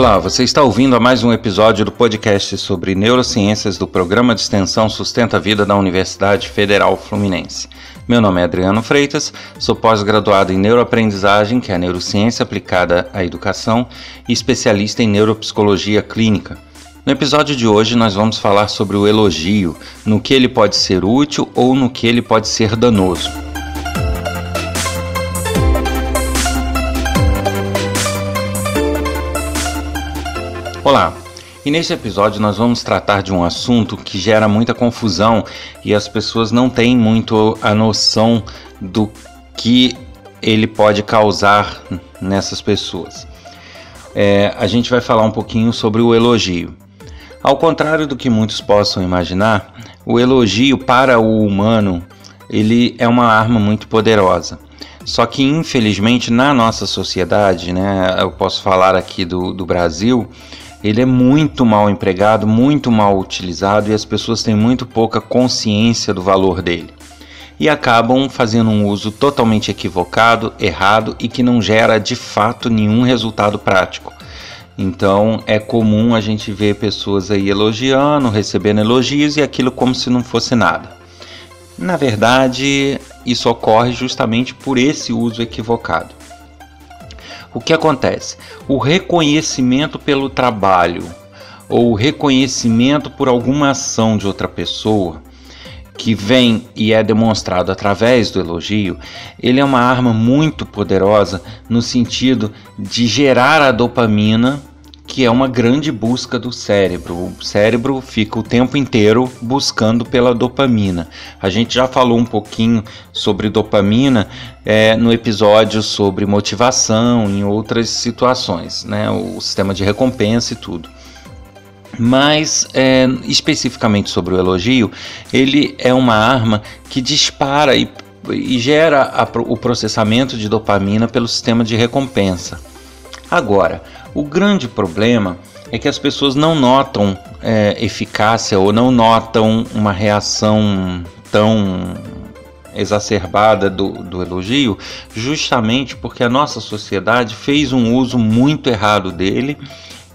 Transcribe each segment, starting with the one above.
Olá, você está ouvindo a mais um episódio do podcast sobre neurociências do programa de extensão Sustenta a Vida da Universidade Federal Fluminense. Meu nome é Adriano Freitas, sou pós-graduado em neuroaprendizagem, que é a neurociência aplicada à educação, e especialista em neuropsicologia clínica. No episódio de hoje, nós vamos falar sobre o elogio, no que ele pode ser útil ou no que ele pode ser danoso. Olá, e neste episódio nós vamos tratar de um assunto que gera muita confusão e as pessoas não têm muito a noção do que ele pode causar nessas pessoas. É, a gente vai falar um pouquinho sobre o elogio. Ao contrário do que muitos possam imaginar, o elogio para o humano ele é uma arma muito poderosa. Só que infelizmente na nossa sociedade, né, eu posso falar aqui do, do Brasil, ele é muito mal empregado, muito mal utilizado e as pessoas têm muito pouca consciência do valor dele. E acabam fazendo um uso totalmente equivocado, errado e que não gera de fato nenhum resultado prático. Então é comum a gente ver pessoas aí elogiando, recebendo elogios e aquilo como se não fosse nada. Na verdade, isso ocorre justamente por esse uso equivocado. O que acontece? O reconhecimento pelo trabalho ou o reconhecimento por alguma ação de outra pessoa que vem e é demonstrado através do elogio, ele é uma arma muito poderosa no sentido de gerar a dopamina que é uma grande busca do cérebro. O cérebro fica o tempo inteiro buscando pela dopamina. A gente já falou um pouquinho sobre dopamina é, no episódio sobre motivação, em outras situações, né? o sistema de recompensa e tudo. Mas é, especificamente sobre o elogio, ele é uma arma que dispara e, e gera a, o processamento de dopamina pelo sistema de recompensa. Agora, o grande problema é que as pessoas não notam é, eficácia ou não notam uma reação tão exacerbada do, do elogio, justamente porque a nossa sociedade fez um uso muito errado dele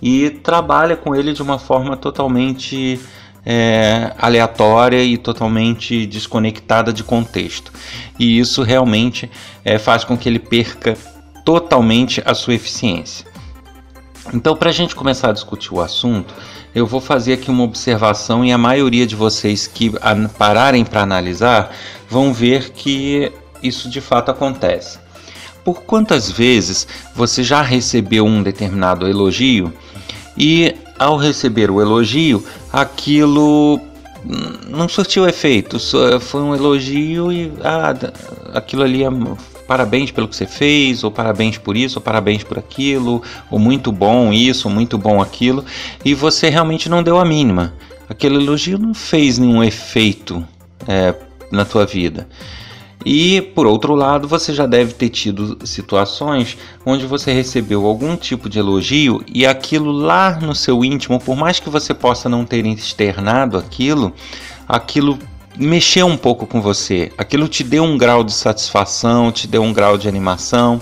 e trabalha com ele de uma forma totalmente é, aleatória e totalmente desconectada de contexto. E isso realmente é, faz com que ele perca totalmente a sua eficiência. Então, para a gente começar a discutir o assunto, eu vou fazer aqui uma observação e a maioria de vocês que pararem para analisar vão ver que isso de fato acontece. Por quantas vezes você já recebeu um determinado elogio e ao receber o elogio, aquilo não surtiu efeito, foi um elogio e ah, aquilo ali é parabéns pelo que você fez, ou parabéns por isso, ou parabéns por aquilo, ou muito bom isso, ou muito bom aquilo, e você realmente não deu a mínima. Aquele elogio não fez nenhum efeito é, na tua vida. E por outro lado, você já deve ter tido situações onde você recebeu algum tipo de elogio e aquilo lá no seu íntimo, por mais que você possa não ter externado aquilo, aquilo mexeu um pouco com você. Aquilo te deu um grau de satisfação, te deu um grau de animação,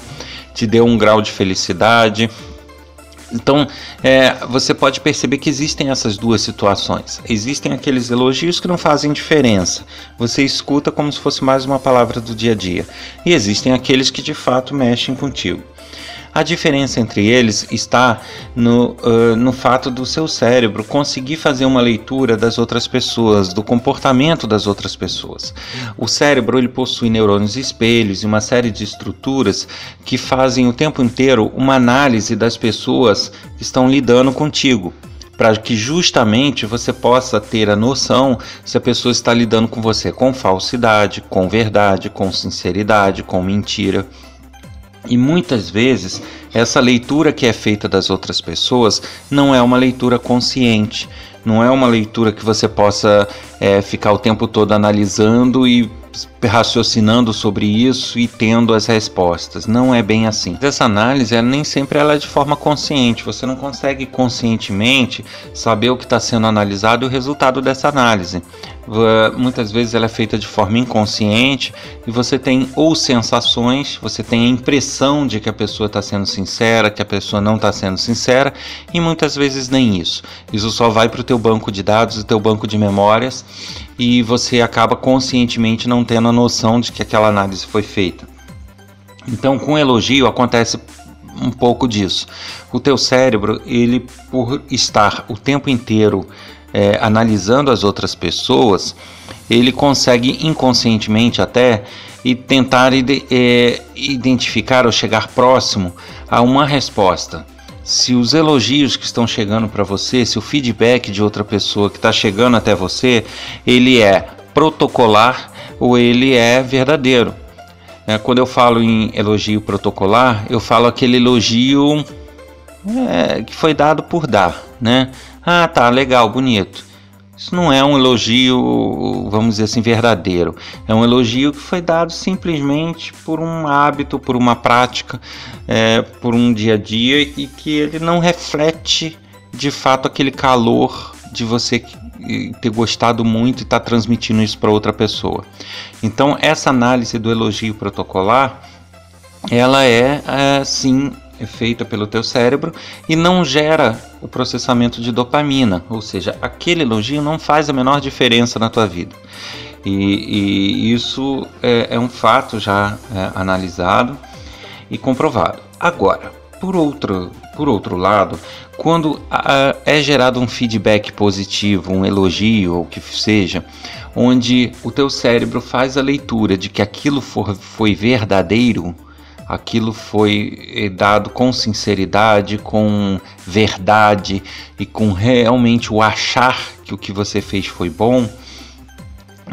te deu um grau de felicidade. Então, é, você pode perceber que existem essas duas situações. Existem aqueles elogios que não fazem diferença. Você escuta como se fosse mais uma palavra do dia a dia. E existem aqueles que de fato mexem contigo. A diferença entre eles está no, uh, no fato do seu cérebro conseguir fazer uma leitura das outras pessoas, do comportamento das outras pessoas. O cérebro ele possui neurônios espelhos e uma série de estruturas que fazem o tempo inteiro uma análise das pessoas que estão lidando contigo para que justamente você possa ter a noção se a pessoa está lidando com você com falsidade, com verdade, com sinceridade, com mentira. E muitas vezes essa leitura que é feita das outras pessoas não é uma leitura consciente, não é uma leitura que você possa é, ficar o tempo todo analisando e raciocinando sobre isso e tendo as respostas. Não é bem assim. Essa análise, ela nem sempre ela é de forma consciente. Você não consegue conscientemente saber o que está sendo analisado e o resultado dessa análise. Muitas vezes ela é feita de forma inconsciente e você tem ou sensações, você tem a impressão de que a pessoa está sendo sincera, que a pessoa não está sendo sincera e muitas vezes nem isso. Isso só vai para o teu banco de dados, o teu banco de memórias e você acaba conscientemente não tendo a noção de que aquela análise foi feita. Então, com elogio acontece um pouco disso. O teu cérebro, ele por estar o tempo inteiro é, analisando as outras pessoas, ele consegue inconscientemente até e tentar ide é, identificar ou chegar próximo a uma resposta. Se os elogios que estão chegando para você, se o feedback de outra pessoa que está chegando até você, ele é protocolar ou ele é verdadeiro. É, quando eu falo em elogio protocolar, eu falo aquele elogio é, que foi dado por dar, né? Ah, tá, legal, bonito. Isso não é um elogio, vamos dizer assim, verdadeiro. É um elogio que foi dado simplesmente por um hábito, por uma prática, é, por um dia a dia e que ele não reflete de fato aquele calor de você ter gostado muito e estar tá transmitindo isso para outra pessoa. Então, essa análise do elogio protocolar, ela é, é sim é feita pelo teu cérebro e não gera o processamento de dopamina, ou seja, aquele elogio não faz a menor diferença na tua vida. E, e isso é, é, um fato já é, analisado e comprovado. Agora, por outro, por outro lado, quando a, é gerado um feedback positivo, um elogio ou o que seja, onde o teu cérebro faz a leitura de que aquilo for, foi verdadeiro, aquilo foi eh, dado com sinceridade, com verdade e com realmente o achar que o que você fez foi bom,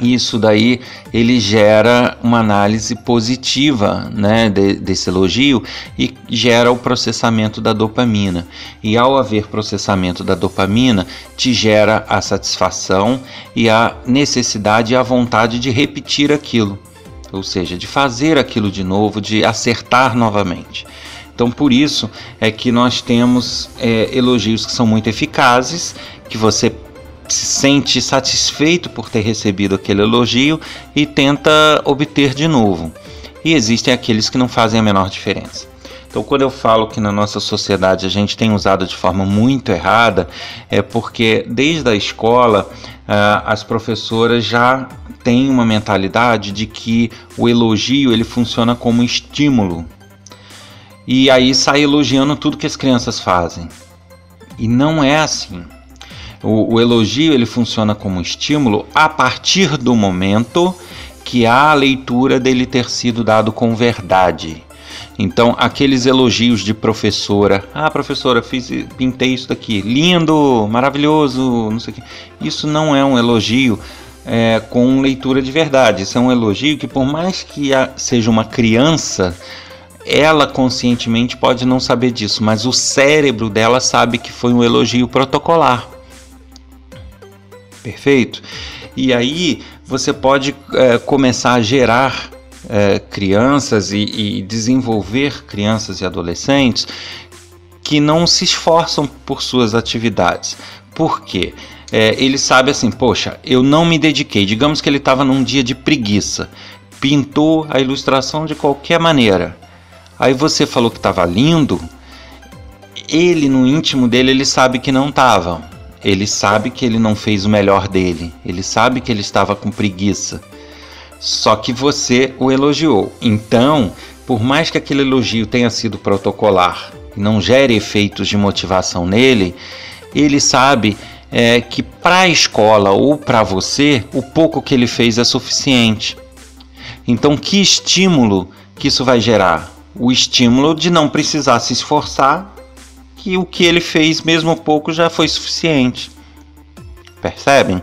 isso daí ele gera uma análise positiva né, de, desse elogio e gera o processamento da dopamina. E ao haver processamento da dopamina, te gera a satisfação e a necessidade e a vontade de repetir aquilo ou seja, de fazer aquilo de novo, de acertar novamente. Então, por isso é que nós temos é, elogios que são muito eficazes, que você se sente satisfeito por ter recebido aquele elogio e tenta obter de novo. E existem aqueles que não fazem a menor diferença. Então, quando eu falo que na nossa sociedade a gente tem usado de forma muito errada, é porque desde a escola uh, as professoras já têm uma mentalidade de que o elogio ele funciona como estímulo. E aí sai elogiando tudo que as crianças fazem. E não é assim. O, o elogio ele funciona como estímulo a partir do momento que há a leitura dele ter sido dado com verdade. Então, aqueles elogios de professora, ah, professora, fiz, pintei isso daqui, lindo, maravilhoso, não sei o que. Isso não é um elogio é, com leitura de verdade. Isso é um elogio que, por mais que seja uma criança, ela conscientemente pode não saber disso, mas o cérebro dela sabe que foi um elogio protocolar. Perfeito? E aí você pode é, começar a gerar é, crianças e, e desenvolver crianças e adolescentes que não se esforçam por suas atividades. Por quê? É, ele sabe assim, poxa, eu não me dediquei. Digamos que ele estava num dia de preguiça, pintou a ilustração de qualquer maneira. Aí você falou que estava lindo. Ele no íntimo dele ele sabe que não estava. Ele sabe que ele não fez o melhor dele. Ele sabe que ele estava com preguiça só que você o elogiou. Então, por mais que aquele elogio tenha sido protocolar e não gere efeitos de motivação nele, ele sabe é, que para a escola ou para você, o pouco que ele fez é suficiente. Então, que estímulo que isso vai gerar? O estímulo de não precisar se esforçar, que o que ele fez, mesmo pouco, já foi suficiente. Percebem?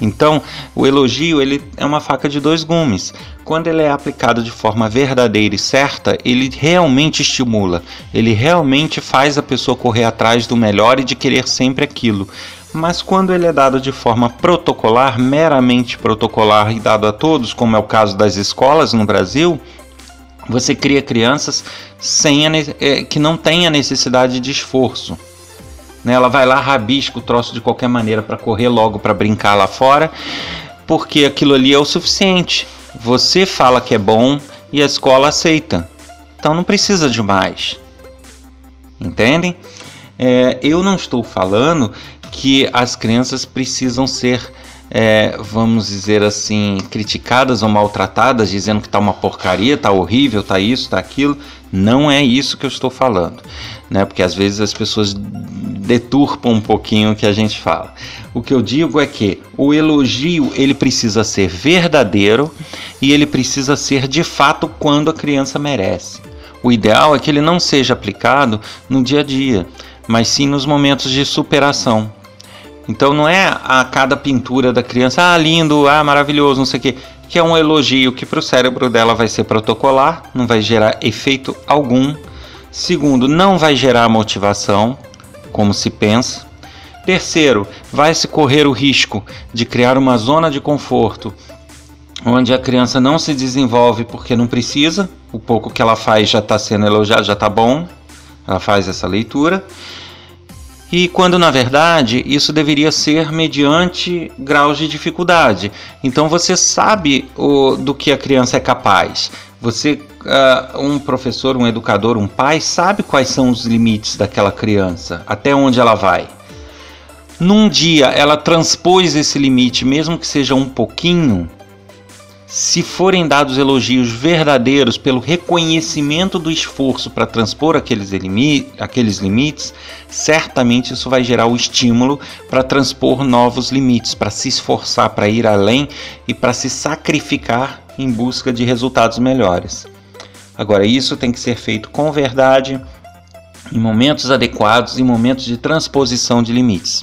Então, o elogio ele é uma faca de dois gumes. Quando ele é aplicado de forma verdadeira e certa, ele realmente estimula, ele realmente faz a pessoa correr atrás do melhor e de querer sempre aquilo. Mas quando ele é dado de forma protocolar, meramente protocolar e dado a todos, como é o caso das escolas no Brasil, você cria crianças sem a, é, que não têm a necessidade de esforço. Né? Ela vai lá, rabisca o troço de qualquer maneira para correr logo para brincar lá fora, porque aquilo ali é o suficiente. Você fala que é bom e a escola aceita. Então não precisa de mais. Entendem? É, eu não estou falando que as crianças precisam ser, é, vamos dizer assim, criticadas ou maltratadas, dizendo que está uma porcaria, está horrível, está isso, está aquilo. Não é isso que eu estou falando, né? Porque às vezes as pessoas deturpam um pouquinho o que a gente fala. O que eu digo é que o elogio ele precisa ser verdadeiro e ele precisa ser de fato quando a criança merece. O ideal é que ele não seja aplicado no dia a dia, mas sim nos momentos de superação. Então não é a cada pintura da criança, ah, lindo, ah, maravilhoso, não sei o quê, que é um elogio que para o cérebro dela vai ser protocolar, não vai gerar efeito algum. Segundo, não vai gerar motivação, como se pensa. Terceiro, vai se correr o risco de criar uma zona de conforto onde a criança não se desenvolve porque não precisa, o pouco que ela faz já está sendo elogiado, já está bom, ela faz essa leitura. E quando na verdade isso deveria ser mediante graus de dificuldade. Então você sabe o, do que a criança é capaz. Você, uh, um professor, um educador, um pai, sabe quais são os limites daquela criança, até onde ela vai. Num dia ela transpôs esse limite, mesmo que seja um pouquinho, se forem dados elogios verdadeiros pelo reconhecimento do esforço para transpor aqueles, aqueles limites, certamente isso vai gerar o estímulo para transpor novos limites, para se esforçar, para ir além e para se sacrificar em busca de resultados melhores. Agora, isso tem que ser feito com verdade, em momentos adequados, em momentos de transposição de limites.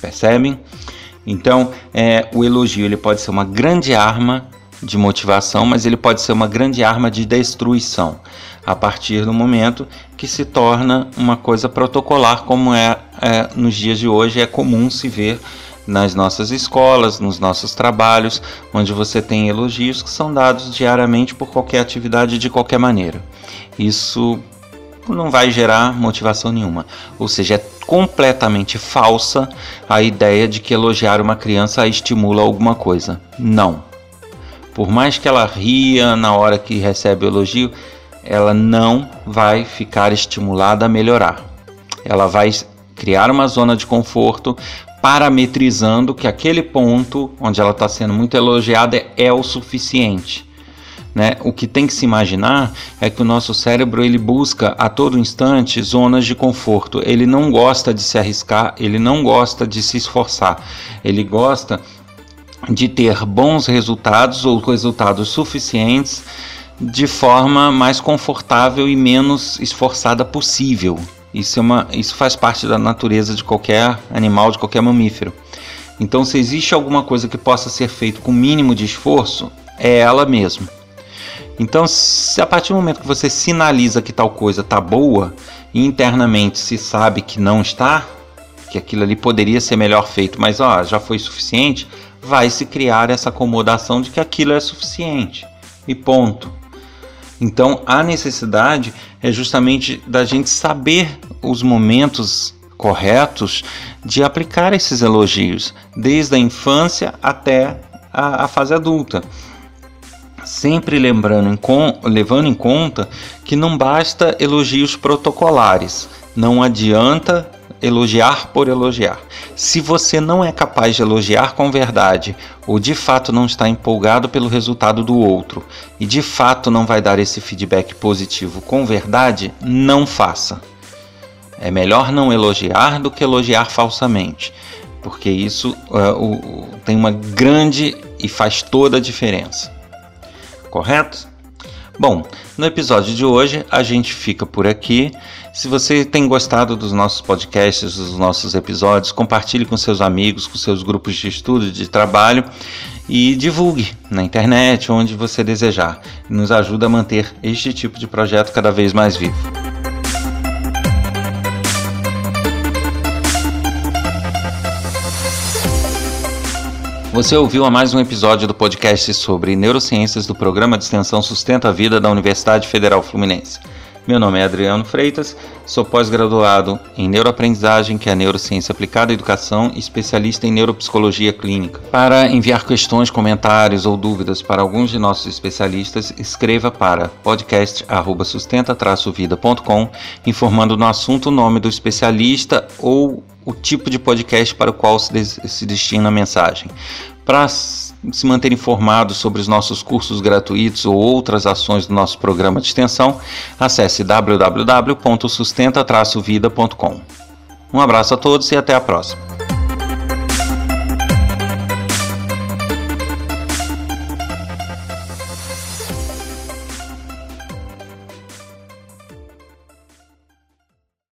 Percebem? Então, é, o elogio ele pode ser uma grande arma de motivação, mas ele pode ser uma grande arma de destruição a partir do momento que se torna uma coisa protocolar, como é, é nos dias de hoje é comum se ver nas nossas escolas, nos nossos trabalhos, onde você tem elogios que são dados diariamente por qualquer atividade de qualquer maneira. Isso não vai gerar motivação nenhuma. Ou seja, é completamente falsa a ideia de que elogiar uma criança estimula alguma coisa. Não. Por mais que ela ria na hora que recebe o elogio, ela não vai ficar estimulada a melhorar. Ela vai criar uma zona de conforto, parametrizando que aquele ponto onde ela está sendo muito elogiada é o suficiente. Né? O que tem que se imaginar é que o nosso cérebro ele busca a todo instante zonas de conforto. Ele não gosta de se arriscar, ele não gosta de se esforçar. Ele gosta de ter bons resultados ou resultados suficientes de forma mais confortável e menos esforçada possível. Isso, é uma, isso faz parte da natureza de qualquer animal, de qualquer mamífero. Então, se existe alguma coisa que possa ser feito com mínimo de esforço, é ela mesma. Então, se a partir do momento que você sinaliza que tal coisa está boa e internamente se sabe que não está, que aquilo ali poderia ser melhor feito, mas ó, já foi suficiente, vai se criar essa acomodação de que aquilo é suficiente. E ponto. Então, a necessidade é justamente da gente saber os momentos corretos de aplicar esses elogios, desde a infância até a, a fase adulta sempre lembrando em levando em conta que não basta elogios protocolares, não adianta elogiar por elogiar. Se você não é capaz de elogiar com verdade, ou de fato não está empolgado pelo resultado do outro, e de fato não vai dar esse feedback positivo com verdade, não faça. É melhor não elogiar do que elogiar falsamente, porque isso uh, uh, tem uma grande e faz toda a diferença correto? Bom, no episódio de hoje a gente fica por aqui. Se você tem gostado dos nossos podcasts, dos nossos episódios, compartilhe com seus amigos, com seus grupos de estudo, de trabalho e divulgue na internet, onde você desejar. Nos ajuda a manter este tipo de projeto cada vez mais vivo. Você ouviu a mais um episódio do podcast sobre neurociências do programa de extensão Sustenta a Vida da Universidade Federal Fluminense. Meu nome é Adriano Freitas, sou pós-graduado em neuroaprendizagem, que é a neurociência aplicada à educação, e especialista em neuropsicologia clínica. Para enviar questões, comentários ou dúvidas para alguns de nossos especialistas, escreva para podcast@sustenta-vida.com, informando no assunto o nome do especialista ou o tipo de podcast para o qual se destina a mensagem. Para se manter informado sobre os nossos cursos gratuitos ou outras ações do nosso programa de extensão, acesse www.sustenta-vida.com. Um abraço a todos e até a próxima.